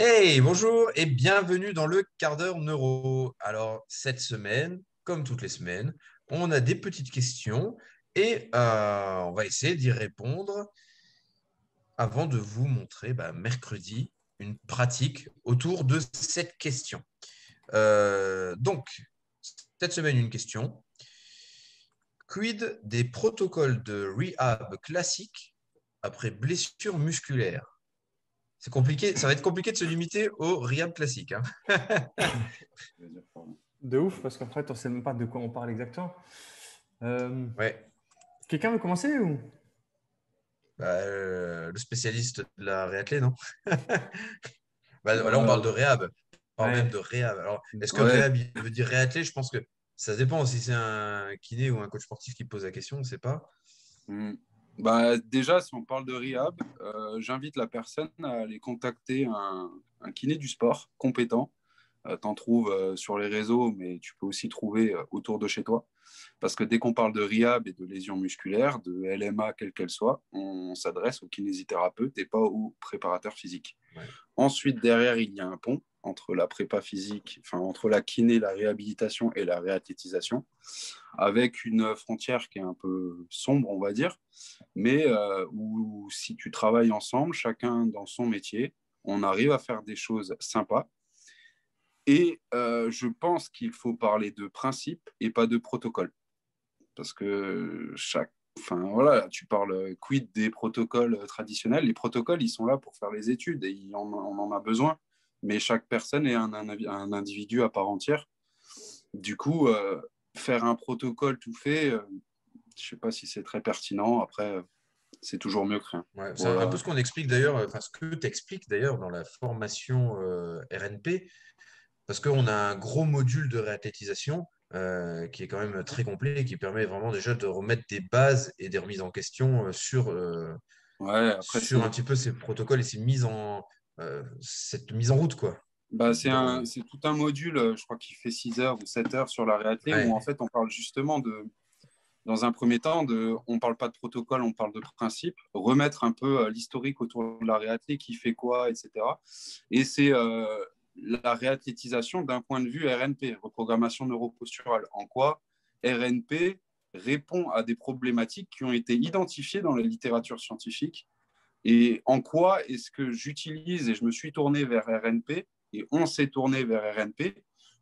Hey, bonjour et bienvenue dans le quart d'heure neuro. Alors, cette semaine, comme toutes les semaines, on a des petites questions et euh, on va essayer d'y répondre avant de vous montrer bah, mercredi une pratique autour de cette question. Euh, donc, cette semaine, une question. Quid des protocoles de rehab classiques après blessure musculaire? C'est compliqué, ça va être compliqué de se limiter au rehab classique. Hein. de ouf, parce qu'en fait, on ne sait même pas de quoi on parle exactement. Euh, ouais. Quelqu'un veut commencer ou? Bah, euh, Le spécialiste de la réathlée, non? Bah, Là, on parle de réhab. On parle même de réhab. Alors, est-ce que réhab veut dire réathlé Je pense que ça dépend si c'est un kiné ou un coach sportif qui pose la question, on ne sait pas. Hmm. Bah, déjà, si on parle de rehab, euh, j'invite la personne à aller contacter un, kiné du sport compétent. Euh, tu en trouves euh, sur les réseaux, mais tu peux aussi trouver autour de chez toi. Parce que dès qu'on parle de rehab et de lésions musculaires, de LMA, quelle qu'elle soit, on s'adresse au kinésithérapeute et pas au préparateur physique. Ensuite, derrière, il y a un pont entre la prépa physique, enfin entre la kiné, la réhabilitation et la réathlétisation, avec une frontière qui est un peu sombre, on va dire, mais euh, où si tu travailles ensemble, chacun dans son métier, on arrive à faire des choses sympas. Et euh, je pense qu'il faut parler de principe et pas de protocole. Parce que chaque Enfin, voilà, tu parles quid des protocoles traditionnels? Les protocoles, ils sont là pour faire les études et on en a besoin mais chaque personne est un, un, individu à part entière. Du coup, euh, faire un protocole tout fait, euh, je ne sais pas si c'est très pertinent. Après, euh, c'est toujours mieux que rien. c'est un peu ce qu'on explique d'ailleurs, enfin ce que tu expliques d'ailleurs dans la formation RNP, parce qu'on a un gros module de réathlétisation qui est quand même très complet et qui permet vraiment déjà de remettre des bases et des remises en question sur, ouais, après, sur un petit peu ces protocoles et ces mises en, euh, cette mise en route quoi. Bah, c'est, un, c'est tout un module, euh, je crois qu'il fait 6 heures ou 7 heures sur la réathlée, où en fait on parle justement de, dans un premier temps, de, on ne parle pas de protocole, on parle de principe, remettre un peu euh, l'historique autour de la réathlée, qui fait quoi, etc. Et c'est la réathlétisation d'un point de vue RNP, reprogrammation neuroposturale. En quoi RNP répond à des problématiques qui ont été identifiées dans la littérature scientifique et en quoi est-ce que j'utilise et je me suis tourné vers RNP et on s'est tourné vers RNP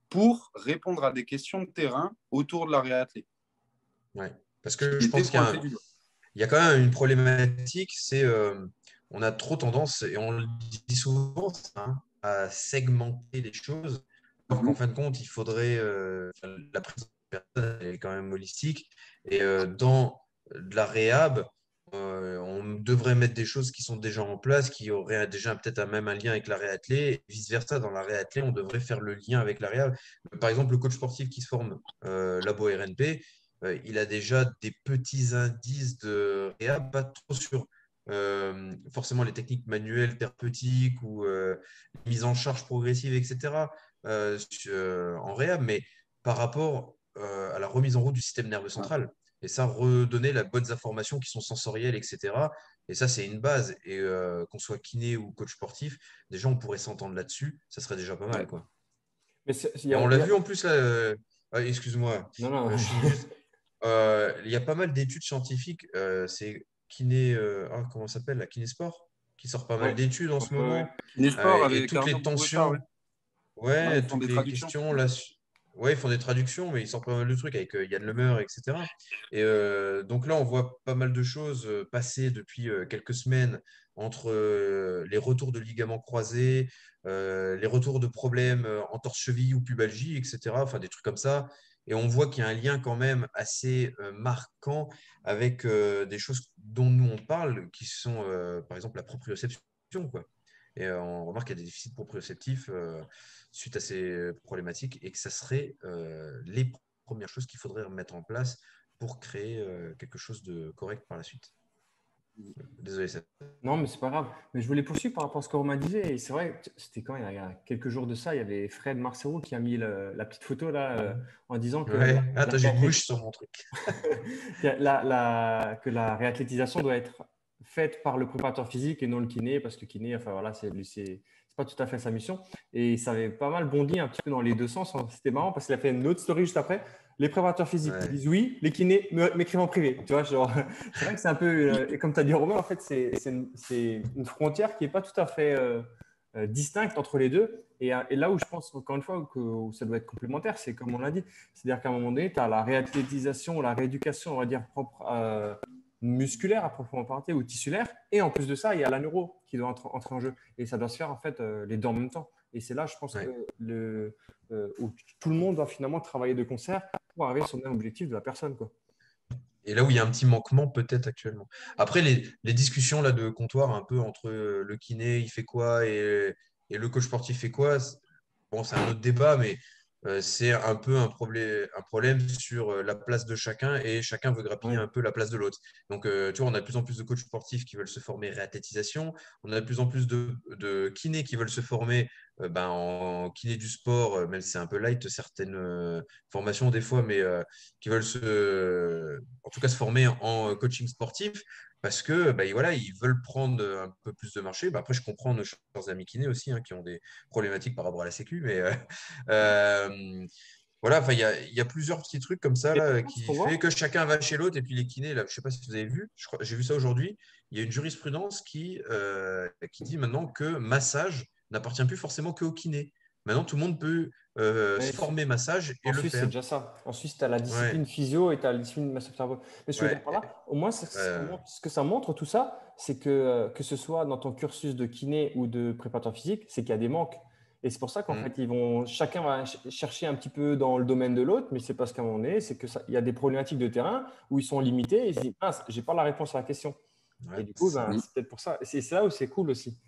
pour répondre à des questions de terrain autour de la réathlée. Ouais, parce que je pense qu'il y, a quand même une problématique, c'est euh, on a trop tendance, et on le dit souvent, hein, à segmenter les choses. Alors qu'en mhm. fin de compte, il faudrait. Euh, la prise de personne est quand même holistique. Et euh, dans de la réhab, euh, on devrait mettre des choses qui sont déjà en place, qui auraient déjà peut-être même un lien avec la réathlée. Vice-versa, dans la réathlée, on devrait faire le lien avec la réa. Par exemple, le coach sportif qui se forme euh, labo RNP, euh, il a déjà des petits indices de réa, pas trop sur forcément les techniques manuelles, thérapeutiques ou mise en charge progressive, etc. en réa, mais par rapport à la remise en route du système nerveux central et ça, redonner les bonnes informations qui sont sensorielles, etc. Et ça, c'est une base. Et euh, qu'on soit kiné ou coach sportif, déjà, on pourrait s'entendre là-dessus. Ça serait déjà pas mal. Quoi. Mais on l'a vu en plus là. Euh, ah, excuse-moi. Non, non. Euh, il y a pas mal d'études scientifiques. c'est kiné. Ah, comment ça s'appelle La kinésport qui sort pas mal d'études en ce moment. Kinésport avec toutes les tensions. Ouais, toutes les questions là oui, ils font des traductions, mais ils sortent pas mal de trucs avec euh, Yann Lemeur, etc. Et euh, donc là, on voit pas mal de choses euh, passer depuis quelques semaines entre les retours de ligaments croisés, les retours de problèmes en torse-cheville ou pubalgie, etc. Enfin, des trucs comme ça. Et on voit qu'il y a un lien quand même assez marquant avec des choses dont nous on parle, qui sont par exemple la proprioception. Et on remarque qu'il y a des déficits proprioceptifs suite à ces problématiques et que ça serait euh, les premières choses qu'il faudrait mettre en place pour créer euh, quelque chose de correct par la suite. Désolé. Ça... Non, mais c'est pas grave. Mais je voulais poursuivre par rapport à ce que Romain disait. Et c'est vrai, c'était quand il y a quelques jours de ça, il y avait Fred Marcelo qui a mis la petite photo là euh, en disant que. Ouais. Attends, j'ai une sur mon truc. la, la, que la réathlétisation doit être faite par le préparateur physique et non le kiné, parce que kiné, enfin voilà, c'est pas tout à fait sa mission. Et ça avait pas mal bondi un petit peu dans les deux sens. C'était marrant parce qu'il a fait une autre story juste après. Les préparateurs physiques disent oui, les kinés m'écrivent en privé. Tu vois, genre, c'est vrai que c'est un peu, euh, et comme tu as dit Romain, en fait, c'est une, une, frontière qui n'est pas tout à fait euh, euh, distincte entre les deux. Et, et, là où je pense, encore une fois, que ça doit être complémentaire, c'est comme on l'a dit. C'est-à-dire qu'à un moment donné, tu as la réathlétisation, la rééducation, on va dire, propre musculaire à proprement parler ou tissulaire. Et en plus de ça, il y a la neuro qui doit entrer, en jeu. Et ça doit se faire en fait euh, les deux en même temps. Et c'est là, je pense, que le, euh, où tout le monde doit finalement travailler de concert pour arriver sur le même objectif de la personne. Quoi. Et là où il y a un petit manquement peut-être actuellement. Après, les, discussions là, de comptoir un peu entre le kiné, il fait quoi, et, et le coach sportif fait quoi, bon, c'est un autre débat, mais euh, c'est un peu un problème, un problème sur euh, la place de chacun et chacun veut grappiller un peu la place de l'autre. Donc, euh, tu vois, on a de plus en plus de coachs sportifs qui veulent se former réathlétisation, on a de plus en plus de, de kinés qui veulent se former ben, en kiné du sport, même si c'est un peu light certaines formations des fois, mais qui veulent se, en tout cas se former en coaching sportif parce que bah, voilà, ils veulent prendre un peu plus de marché. Bah, après, je comprends nos chers amis kinés aussi hein, qui ont des problématiques par rapport à la Sécu, mais euh, euh, voilà, il y, y, a plusieurs petits trucs comme ça là, qui fait que chacun va chez l'autre. Et puis les kinés, là, je ne sais pas si vous avez vu, j'ai vu ça aujourd'hui, il y a une jurisprudence qui, euh, qui dit maintenant que massage n'appartient plus forcément qu'au kiné. Maintenant, tout le monde peut euh, se former massage et en le Suisse, faire. c'est déjà ça. En Suisse, tu as la discipline physio et tu as la discipline massage cerveau. Mais ce que, par là, au moins, ce que ça montre, tout ça, c'est que euh, que ce soit dans ton cursus de kiné ou de préparateur physique, c'est qu'il y a des manques. Et c'est pour ça qu'en mm. fait, ils vont, chacun va chercher un petit peu dans le domaine de l'autre, mais c'est parce qu'à un moment donné, c'est qu'il y a des problématiques de terrain où ils sont limités et ils se disent, ah, j'ai pas la réponse à la question. et du coup, ben, c'est peut-être pour ça. Et c'est là où c'est cool aussi.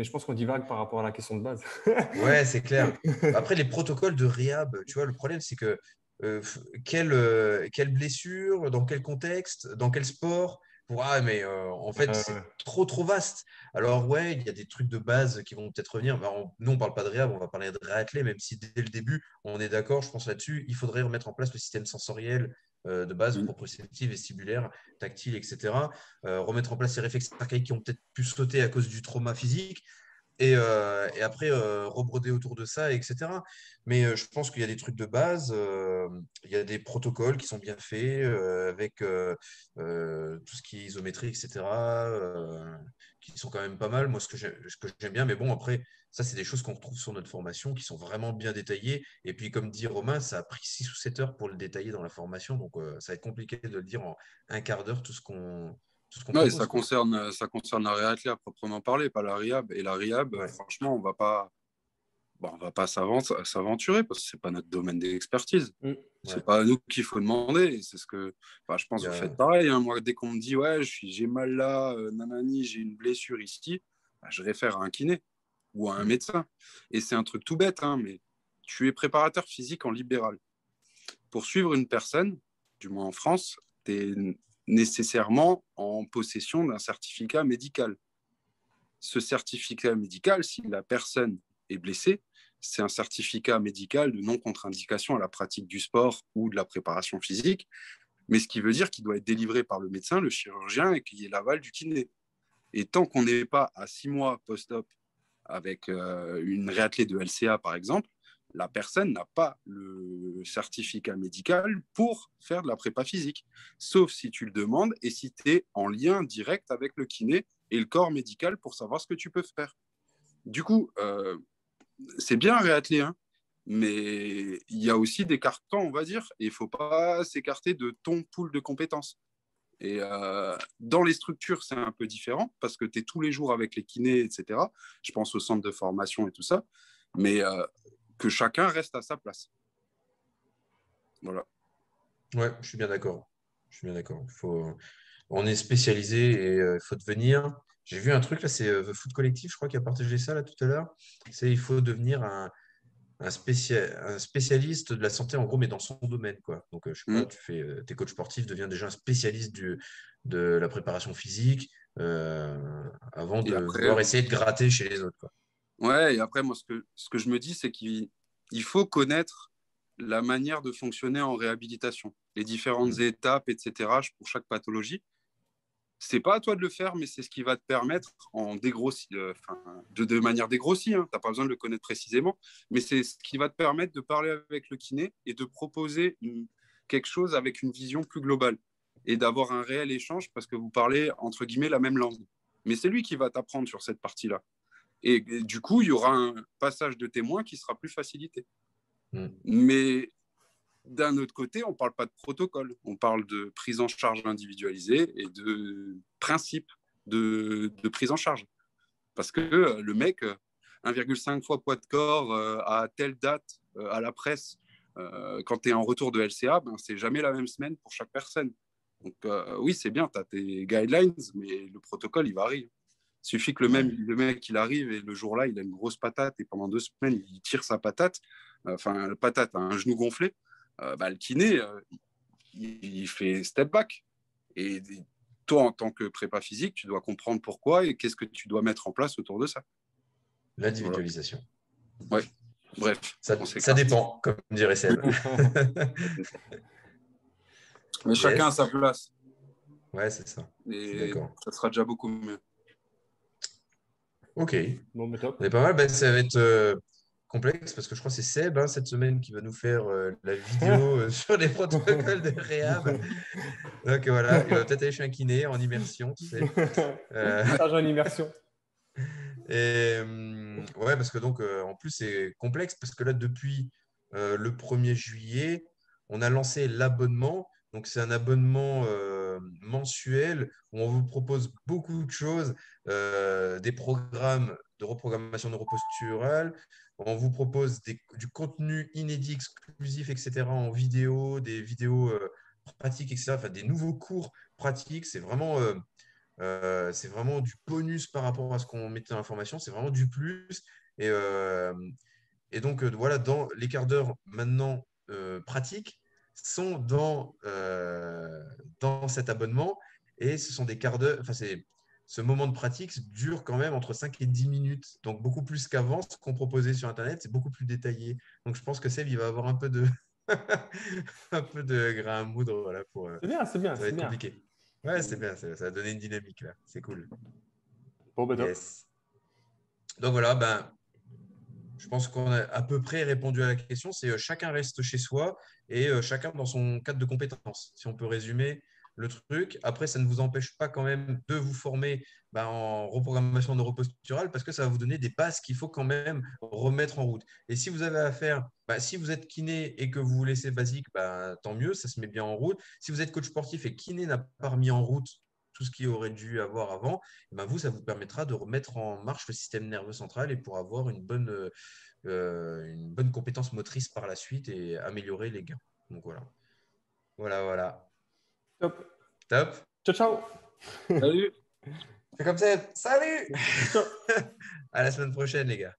Mais je pense qu'on divague par rapport à la question de base. ouais, c'est clair. Après, les protocoles de RIAB, tu vois, le problème, c'est que euh, quelle, euh, quelle, blessure, dans quel contexte, dans quel sport Ouais, mais euh, en fait, c'est trop, trop vaste. Alors, ouais, il y a des trucs de base qui vont peut-être revenir. Bah, nous, on ne parle pas de réhab, on va parler de réathlé, même si dès le début, on est d'accord, je pense là-dessus. Il faudrait remettre en place le système sensoriel de base, proprioceptive, vestibulaire, tactile, etc. Euh, remettre en place ces réflexes archaïques qui ont peut-être pu sauter à cause du trauma physique. Et, euh, et après, rebroder autour de ça, etc. Mais je pense qu'il y a des trucs de base, il y a des protocoles qui sont bien faits avec tout ce qui est isométrie, etc., qui sont quand même pas mal. Moi, ce que j'aime bien, mais bon, après, ça, c'est des choses qu'on retrouve sur notre formation qui sont vraiment bien détaillées. Et puis, comme dit Romain, ça a pris 6 ou 7 heures pour le détailler dans la formation. Donc, euh, ça va être compliqué de le dire en un quart d'heure, tout ce qu'on. Oui, ça concerne, ça concerne la proprement parler, pas la RIAB. Et la RIAB, franchement, on va pas. Bon, on va pas s'aventurer parce que c'est pas notre domaine d'expertise. Ce mm. C'est pas à nous qu'il faut demander. C'est ce que, je pense, que vous faites pareil. Hein. Moi, dès qu'on me dit ouais, j'ai mal là, euh, nanani, j'ai une blessure ici, bah, je réfère à un kiné ou à un médecin. Et c'est un truc tout bête, hein, mais tu es préparateur physique en libéral. Pour suivre une personne, du moins en France, tu es nécessairement en possession d'un certificat médical. Ce certificat médical, si la personne est blessée, c'est un certificat médical de non-contre-indication à la pratique du sport ou de la préparation physique, mais ce qui veut dire qu'il doit être délivré par le médecin, le chirurgien et qu'il y ait l'aval du kiné. Et tant qu'on n'est pas à six mois post-op avec euh, une réathlée de LCA, par exemple, la personne n'a pas le certificat médical pour faire de la prépa physique, sauf si tu le demandes et si tu es en lien direct avec le kiné et le corps médical pour savoir ce que tu peux faire. Du coup, euh, c'est bien réathlé, hein, mais il y a aussi des cartons, on va dire, il ne faut pas s'écarter de ton pool de compétences. Et euh, dans les structures, c'est un peu différent parce que tu es tous les jours avec les kinés, etc. Je pense au centre de formation et tout ça. Mais euh, que chacun reste à sa place. Voilà. Ouais, je suis bien d'accord. Je suis bien d'accord. Faut... On est spécialisé et il euh, faut devenir. J'ai vu un truc là, c'est The Foot Collectif, je crois, qui a partagé ça là tout à l'heure. C'est il faut devenir un, un, spécialiste de la santé, en gros, mais dans son domaine. Quoi. Donc, euh, je sais pas, mm. tu fais, euh, tes coachs sportifs deviens déjà un spécialiste du, de la préparation physique euh, avant de pouvoir essayer de gratter chez les autres. Quoi. Ouais, et après, moi, ce que, ce que je me dis, c'est qu'il faut connaître la manière de fonctionner en réhabilitation, les différentes mm. étapes, etc., pour chaque pathologie. C'est pas à toi de le faire, mais c'est ce qui va te permettre en dégrossi, euh, de, de, manière dégrossie, hein, tu n'as pas besoin de le connaître précisément, mais c'est ce qui va te permettre de parler avec le kiné et de proposer quelque chose avec une vision plus globale et d'avoir un réel échange parce que vous parlez, entre guillemets, la même langue. Mais c'est lui qui va t'apprendre sur cette partie-là. Et, du coup, il y aura un passage de témoin qui sera plus facilité. Mm. Mais d'un autre côté, on ne parle pas de protocole, on parle de prise en charge individualisée et de principe de, prise en charge. Parce que euh, le mec, 1,5 euh, fois poids de corps euh, à telle date à la presse, quand tu es en retour de LCA, ben, c'est jamais la même semaine pour chaque personne. Donc oui, c'est bien, tu as tes guidelines, mais le protocole, il varie. Il suffit que le, même, le mec, il arrive et le jour-là, il a une grosse patate et pendant deux semaines, il tire sa patate, enfin, la patate a un genou gonflé. Euh, bah, le kiné, euh, il, fait step back. Et toi, en tant que prépa physique, tu dois comprendre pourquoi et qu'est-ce que tu dois mettre en place autour de ça. L'individualisation. Ouais. Bref. Ça, ça dépend, comme dirait Seb. Mais chacun a sa place. Ouais, c'est ça. Et ça sera déjà beaucoup mieux. Ok. Bon, mais top. pas mal. Ben, ça va être. Euh, complexe parce que je crois que c'est Seb hein, cette semaine qui va nous faire euh, la vidéo euh, sur les protocoles de réhab. Donc voilà, il va peut-être aller chez un kiné en immersion, tu sais. Euh... en immersion. Et hum, ouais, parce que donc en plus c'est complexe parce que là depuis le 1er juillet, on a lancé l'abonnement. Donc c'est un abonnement mensuel où on vous propose beaucoup de choses, des programmes de reprogrammation neuroposturale, on vous propose du contenu inédit, exclusif, etc. en vidéo, des vidéos euh, pratiques, etc. Enfin, des nouveaux cours pratiques. C'est vraiment, euh, euh, c'est vraiment du bonus par rapport à ce qu'on mettait dans l'information. C'est vraiment du plus. Et, et donc, voilà, dans les quarts d'heure maintenant pratiques sont dans, dans cet abonnement. Et ce sont des quarts d'heure, enfin, ce moment de pratique dure quand même entre 5 et 10 minutes. Donc, beaucoup plus qu'avant, ce qu'on proposait sur Internet, c'est beaucoup plus détaillé. Donc, je pense que Seb, il va avoir un peu de, un peu de grain à moudre. Voilà, pour, euh, c'est bien, c'est bien. Ça va être compliqué. Ouais, c'est bien. Ça, va donner une dynamique. là. C'est cool. Bon, ben Donc, voilà, ben, je pense qu'on a à peu près répondu à la question. C'est euh, chacun reste chez soi et euh, chacun dans son cadre de compétences. Si on peut résumer, le truc. Après, ça ne vous empêche pas quand même de vous former bah, en reprogrammation neuroposturale parce que ça va vous donner des bases qu'il faut quand même remettre en route. Et si vous avez à faire, bah, si vous êtes kiné et que vous vous laissez basique, bah, tant mieux, ça se met bien en route. Si vous êtes coach sportif et kiné n'a pas remis en route tout ce qu'il aurait dû avoir avant, ben vous, ça vous permettra de remettre en marche le système nerveux central et pour avoir une bonne, euh, une bonne compétence motrice par la suite et améliorer les gains. Donc voilà. Voilà, voilà. Top. Top. Ciao, ciao. Salut. C'est comme ça. Salut. à la semaine prochaine, les gars.